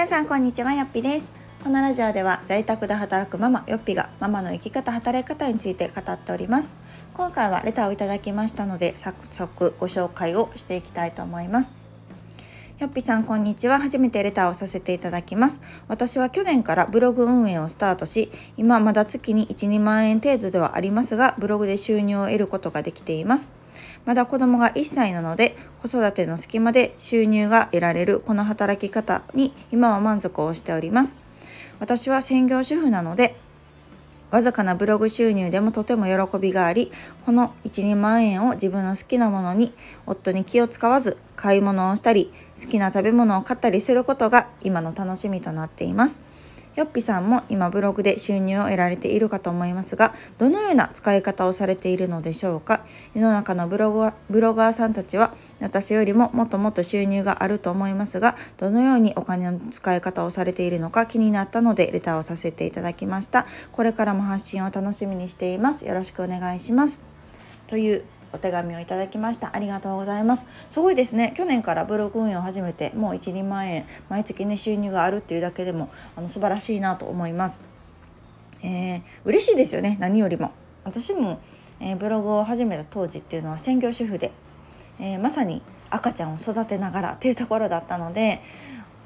皆さんこんにちはよっぴです。このラジオでは在宅で働くママよっぴがママの生き方働き方について語っております。今回はレターをいただきましたので早速ご紹介をしていきたいと思います。よっぴさんこんにちは。初めてレターをさせていただきます。私は去年からブログ運営をスタートし今まだ月に1、2万円程度ではありますがブログで収入を得ることができています。まだ子供が1歳なので子育ての隙間で収入が得られるこの働き方に今は満足をしております私は専業主婦なのでわずかなブログ収入でもとても喜びがあり、この1、2万円を自分の好きなものに、夫に気を使わず買い物をしたり、好きな食べ物を買ったりすることが今の楽しみとなっています。よっぴさんも今ブログで収入を得られているかと思いますが、どのような使い方をされているのでしょうか？世の中のブログブロガーさんたちは私よりももっともっと収入があると思いますが、どのようにお金の使い方をされているのか気になったのでレターをさせていただきました。これからも発信を楽しみにしています。よろしくお願いします。というお手紙をいただきました。ありがとうございます。すごいですね。去年からブログ運営を始めてもう12万円毎月ね収入があるっていうだけでもあの素晴らしいなと思います。えー、嬉しいですよね。何よりも。私も、えー、ブログを始めた当時っていうのは専業主婦で、えー、まさに赤ちゃんを育てながらっていうところだったので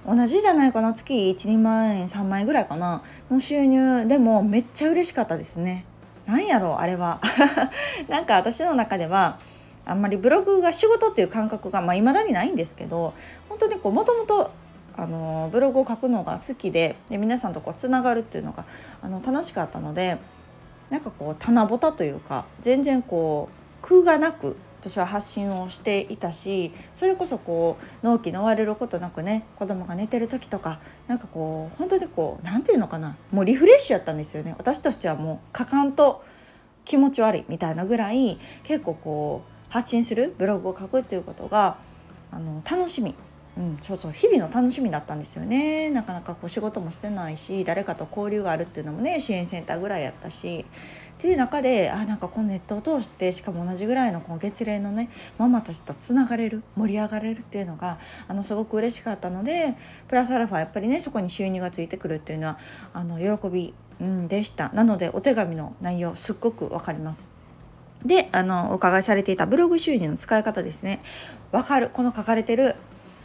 同じじゃないかな。月12万円3万円ぐらいかな。の収入でもめっちゃ嬉しかったですね。なんやろうあれは。なんか私の中ではあんまりブログが仕事っていう感覚がまあ、未だにないんですけど本当にこうもともとあのブログを書くのが好きでで皆さんとこうつながるっていうのがあの楽しかったのでなんかこう棚ぼたというか全然こう空がなく私は発信をしていたしそれこそこう納期の追われることなくね子供が寝てる時とかなんかこう本当にこう何て言うのかなもうリフレッシュやったんですよね。私としてはもう果敢と気持ち悪いみたいなぐらい結構こう発信するブログを書くっていうことがあの楽しみ。うん、そうそう日々の楽しみだったんですよね。なかなかこう仕事もしてないし誰かと交流があるっていうのもね支援センターぐらいやったし。っていう中であなんかこのネットを通してしかも同じぐらいのこう月齢のねママたちとつながれる盛り上がれるっていうのがあのすごく嬉しかったのでプラスアルファやっぱりねそこに収入がついてくるっていうのはあの喜び、うん、でした。なのでお手紙の内容すっごく分かります。であのお伺いされていたブログ収入の使い方ですね。分かる。この書かれてる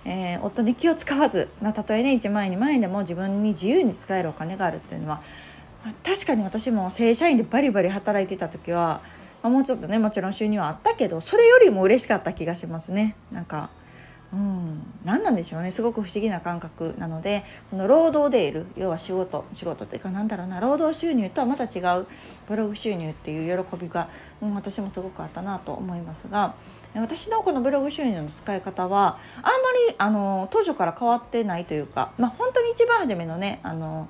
えー、夫に気を使わず、まあ、たとえね1万円2万円でも自分に自由に使えるお金があるっていうのは確かに私も正社員でバリバリ働いてた時は、まあ、もうちょっとねもちろん収入はあったけどそれよりも嬉しかった気がしますね。なんかうん、何なんでしょうね。すごく不思議な感覚なのでこの労働でいる要は仕事仕事っていうかなんだろうな労働収入とはまた違うブログ収入っていう喜びが、うん、私もすごくあったなと思いますが私のこのブログ収入の使い方はあんまりあの当初から変わってないというか、まあ、本当に一番初めのねあの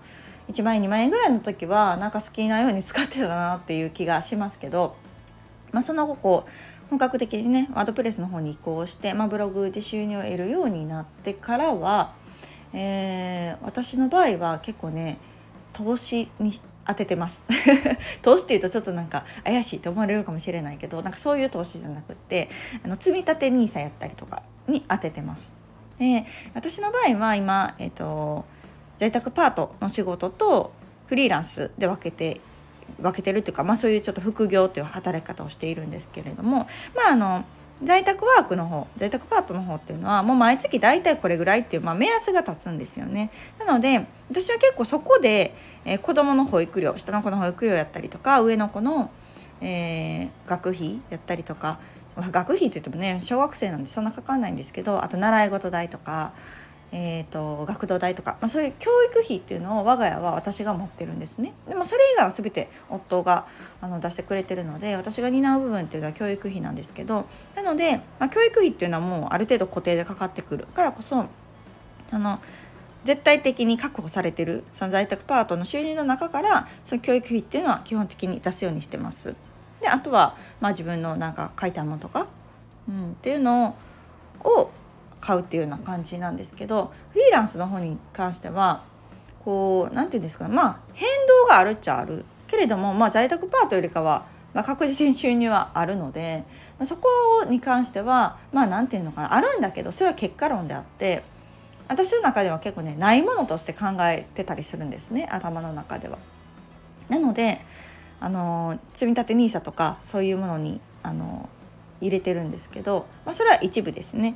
1万円2万円ぐらいの時はなんか好きなように使ってたなっていう気がしますけど、まあ、その後こう本格的にねワードプレスの方に移行して、まあ、ブログで収入を得るようになってからは、えー、私の場合は結構ね投資に当ててます 投資っていうとちょっとなんか怪しいと思われるかもしれないけどなんかそういう投資じゃなくってあの積み立て NISA やったりとかに当ててます。で私の場合は今、えーと在宅パートの仕事とフリーランスで分けて分けてるっていうか、まあ、そういうちょっと副業という働き方をしているんですけれどもまああの在宅ワークの方在宅パートの方っていうのはもう毎月大体これぐらいっていう、まあ、目安が立つんですよね。なので私は結構そこで、えー、子どもの保育料下の子の保育料やったりとか上の子の、えー、学費やったりとか学費って言ってもね小学生なんでそんなかかんないんですけどあと習い事代とかえーと、学童代とか、まあ、そういう教育費っていうのを我が家は私が持ってるんですねでもそれ以外は全て夫があの出してくれてるので私が担う部分っていうのは教育費なんですけどなので、まあ、教育費っていうのはもうある程度固定でかかってくるからこそあの絶対的に確保されてるその在宅パートの収入の中からその教育費っていうのは基本的に出すようにしてます。であとは、まあ、自分のなんか書いたものとか、うん、っていうのを買うっていうような感じなんですけどフリーランスの方に関してはこう何て言うんですかねまあ変動があるっちゃあるけれども、まあ、在宅パートよりかは、まあ、確実に収入はあるので、まあ、そこに関してはまあ何て言うのかなあるんだけどそれは結果論であって私の中では結構ねないものとして考えてたりするんですね頭の中では。なのであの積み立て NISA とかそういうものにあの入れてるんですけど、まあ、それは一部ですね。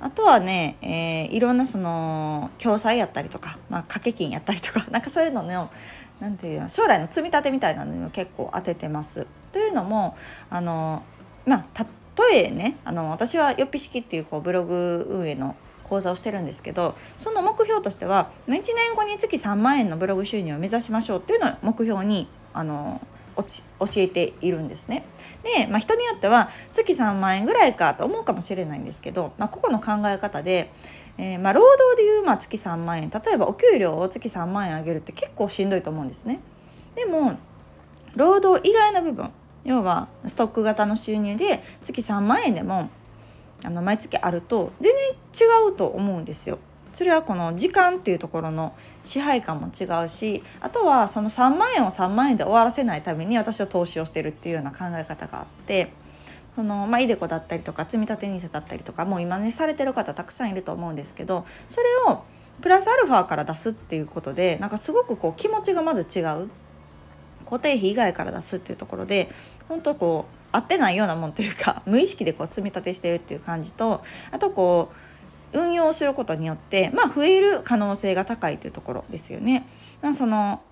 あとはね、えー、いろんなその共済やったりとか、まあ、掛け金やったりとか なんかそういうののなんていうの将来の積み立てみたいなのにも結構当ててます。というのもあのまあ例えねあの私はよっぴ式っていうこうブログ運営の講座をしてるんですけどその目標としては1年後に月3万円のブログ収入を目指しましょうっていうのを目標にあの教えているんですね。で、まあ、人によっては月3万円ぐらいかと思うかもしれないんですけど、まあ、個々の考え方で、えー、まあ労働でいうまあ月3万円例えばお給料を月3万円上げるって結構しんどいと思うんですね。でも労働以外の部分要はストック型の収入で月3万円でもあの毎月あると全然違うと思うんですよ。それはこの時間っていうところの支配感も違うしあとはその3万円を3万円で終わらせないために私は投資をしてるっていうような考え方があってそのまあ、イデコだったりとか積み立て NISA だったりとかもう今ねされてる方たくさんいると思うんですけどそれをプラスアルファから出すっていうことでなんかすごくこう気持ちがまず違う。固定費以外から出すっていうところで本当こう合ってないようなもんというか無意識でこう積み立てしてるっていう感じとあとこう運用することによって、まあ、増える可能性が高いというところですよね。まあ、その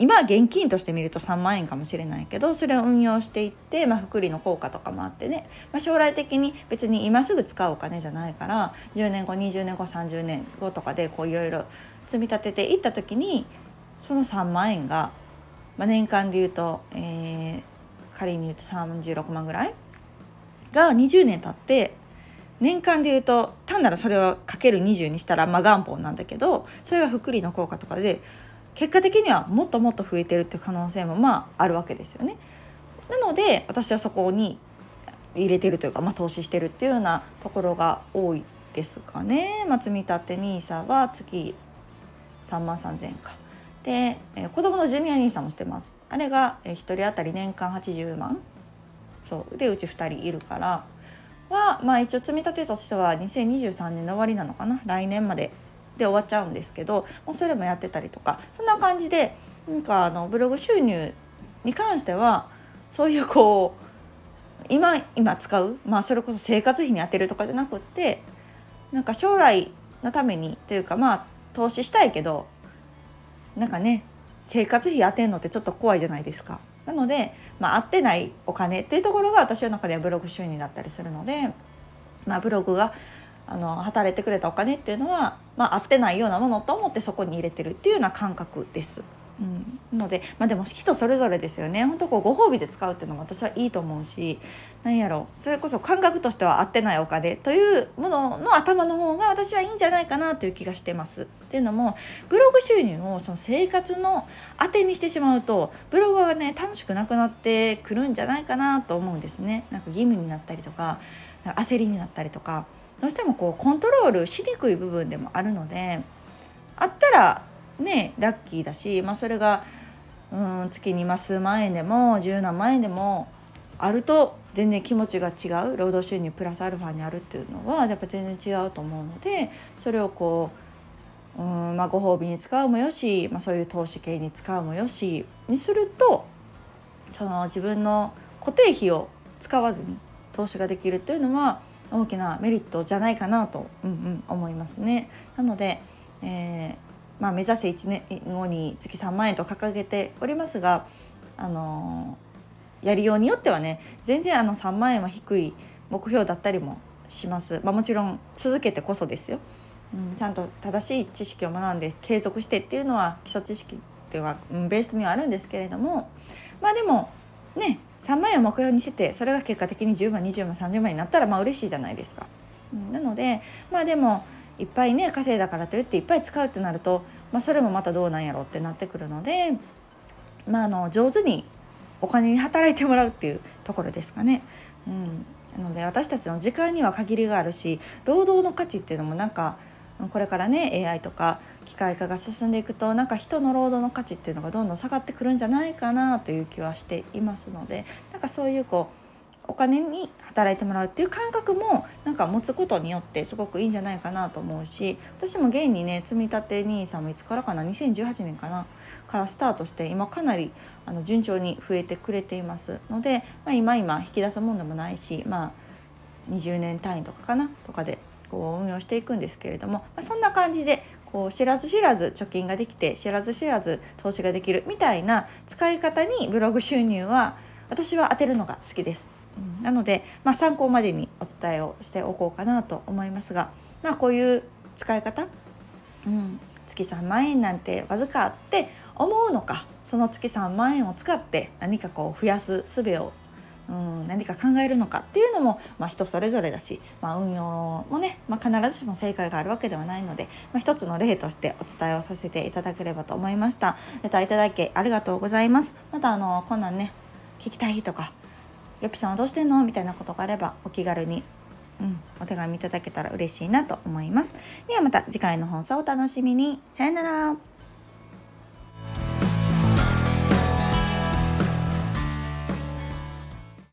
今は現金として見ると3万円かもしれないけどそれを運用していって、まあ、福利の効果とかもあってね、まあ、将来的に別に今すぐ使うお金じゃないから10年後20年後30年後とかでこういろいろ積み立てていった時にその3万円が、まあ、年間で言うと、えー、仮に言うと36万ぐらいが20年経って年間で言うとなるそれをかける20にしたらまあ元本なんだけどそれが福利の効果とかで結果的にはもっともっと増えてるっていう可能性もまああるわけですよね。なので私はそこに入れてるというか、まあ、投資してるっていうようなところが多いですかね。まあ、積立て NISA は月3万3,000円か。で、えー、子供のジュニア NISA もしてます。あれが、えー、1人当たり年間80万そうでうち2人いるからはまあ一応積み立てとしては2023年の終わりなのかな来年までで終わっちゃうんですけどもうそれもやってたりとかそんな感じでなんかあのブログ収入に関してはそういうこう今今使う、まあ、それこそ生活費に充てるとかじゃなくってなんか将来のためにというかまあ投資したいけどなんかね生活費当てんのってちょっと怖いじゃないですか。なので、まあ、合ってないお金っていうところが私の中ではブログ収入だったりするので、まあ、ブログがあの働いてくれたお金っていうのは、まあ、合ってないようなものと思ってそこに入れてるっていうような感覚です。うん、ので、まあ、でも人それぞれですよね本当こうご褒美で使うっていうのも私はいいと思うし何やろそれこそ感覚としては合ってないお金というものの頭の方が私はいいんじゃないかなという気がしてます。っていうのもブログ収入をその生活の当てにしてしまうとブログがね楽しくなくなってくるんじゃないかなと思うんですね。なんか義務になったりとか焦りになったりとかどうしてもこうコントロールしにくい部分でもあるのであったらねラッキーだし、まあ、それがうん月にま数万円でも十何万円でもあると全然気持ちが違う労働収入プラスアルファにあるっていうのはやっぱ全然違うと思うのでそれをこううんまあ、ご褒美に使うもよし、まあ、そういう投資系に使うもよしにするとその自分の固定費を使わずに投資ができるっていうのは大きなメリットじゃないかなと、うんうん、思いますね。なので、えーまあ、目指せ1年後に月3万円と掲げておりますが、あのー、やりようによってはね全然あの3万円は低い目標だったりもします。まあ、もちろん続けてこそですよ。うん、ちゃんと正しい知識を学んで継続してっていうのは基礎知識っていうのは、うん、ベースにはあるんですけれどもまあでもね3万円を目標にしててそれが結果的に10万20万30万になったらまあ嬉しいじゃないですか。うん、なのでまあでもいっぱいね稼いだからといっていっぱい使うってなると、まあ、それもまたどうなんやろってなってくるので、まあ、あの上手にお金に働いてもらうっていうところですかね。うん、なので私たちの時間には限りがあるし労働の価値っていうのもなんかこれからね AI とか機械化が進んでいくとなんか人の労働の価値っていうのがどんどん下がってくるんじゃないかなという気はしていますのでなんかそういうこうお金に働いてもらうっていう感覚もなんか持つことによってすごくいいんじゃないかなと思うし私も現にね積み立て NISA もいつからかな？2018年かな？からスタートして今かなりあの順調に増えてくれていますので、まあ、今今引き出すもんでもないしまあ20年単位とかかな？とかでこう運用していくんですけれども、まあ、そんな感じでこう知らず知らず貯金ができて知らず知らず投資ができるみたいな使い方にブログ収入は私は当てるのが好きです。なので、まあ、参考までにお伝えをしておこうかなと思いますが、まあ、こういう使い方、うん、月3万円なんてわずかって思うのかその月3万円を使って何かこう増やす術をうん。何か考えるのかっていうのも、まあ、人それぞれだし、まあ、運用もね、まあ、必ずしも正解があるわけではないので、まあ、一つの例としてお伝えをさせていただければと思いました。レタいただきありがとうございます。またあのこんなんね聞きたいとかよぴさんはどうしてんの？みたいなことがあればお気軽にうん、お手紙いただけたら嬉しいなと思います。ではまた次回の放送をお楽しみに。さよなら。